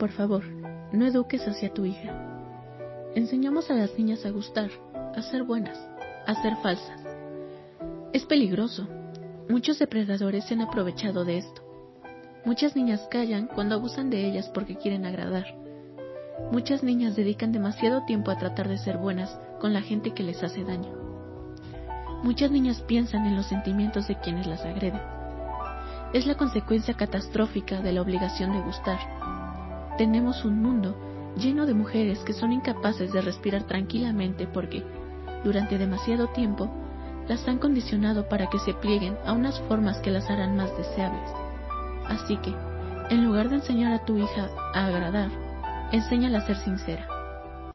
Por favor, no eduques hacia tu hija. Enseñamos a las niñas a gustar, a ser buenas, a ser falsas. Es peligroso. Muchos depredadores se han aprovechado de esto. Muchas niñas callan cuando abusan de ellas porque quieren agradar. Muchas niñas dedican demasiado tiempo a tratar de ser buenas con la gente que les hace daño. Muchas niñas piensan en los sentimientos de quienes las agreden. Es la consecuencia catastrófica de la obligación de gustar. Tenemos un mundo lleno de mujeres que son incapaces de respirar tranquilamente porque, durante demasiado tiempo, las han condicionado para que se plieguen a unas formas que las harán más deseables. Así que, en lugar de enseñar a tu hija a agradar, enséñala a ser sincera.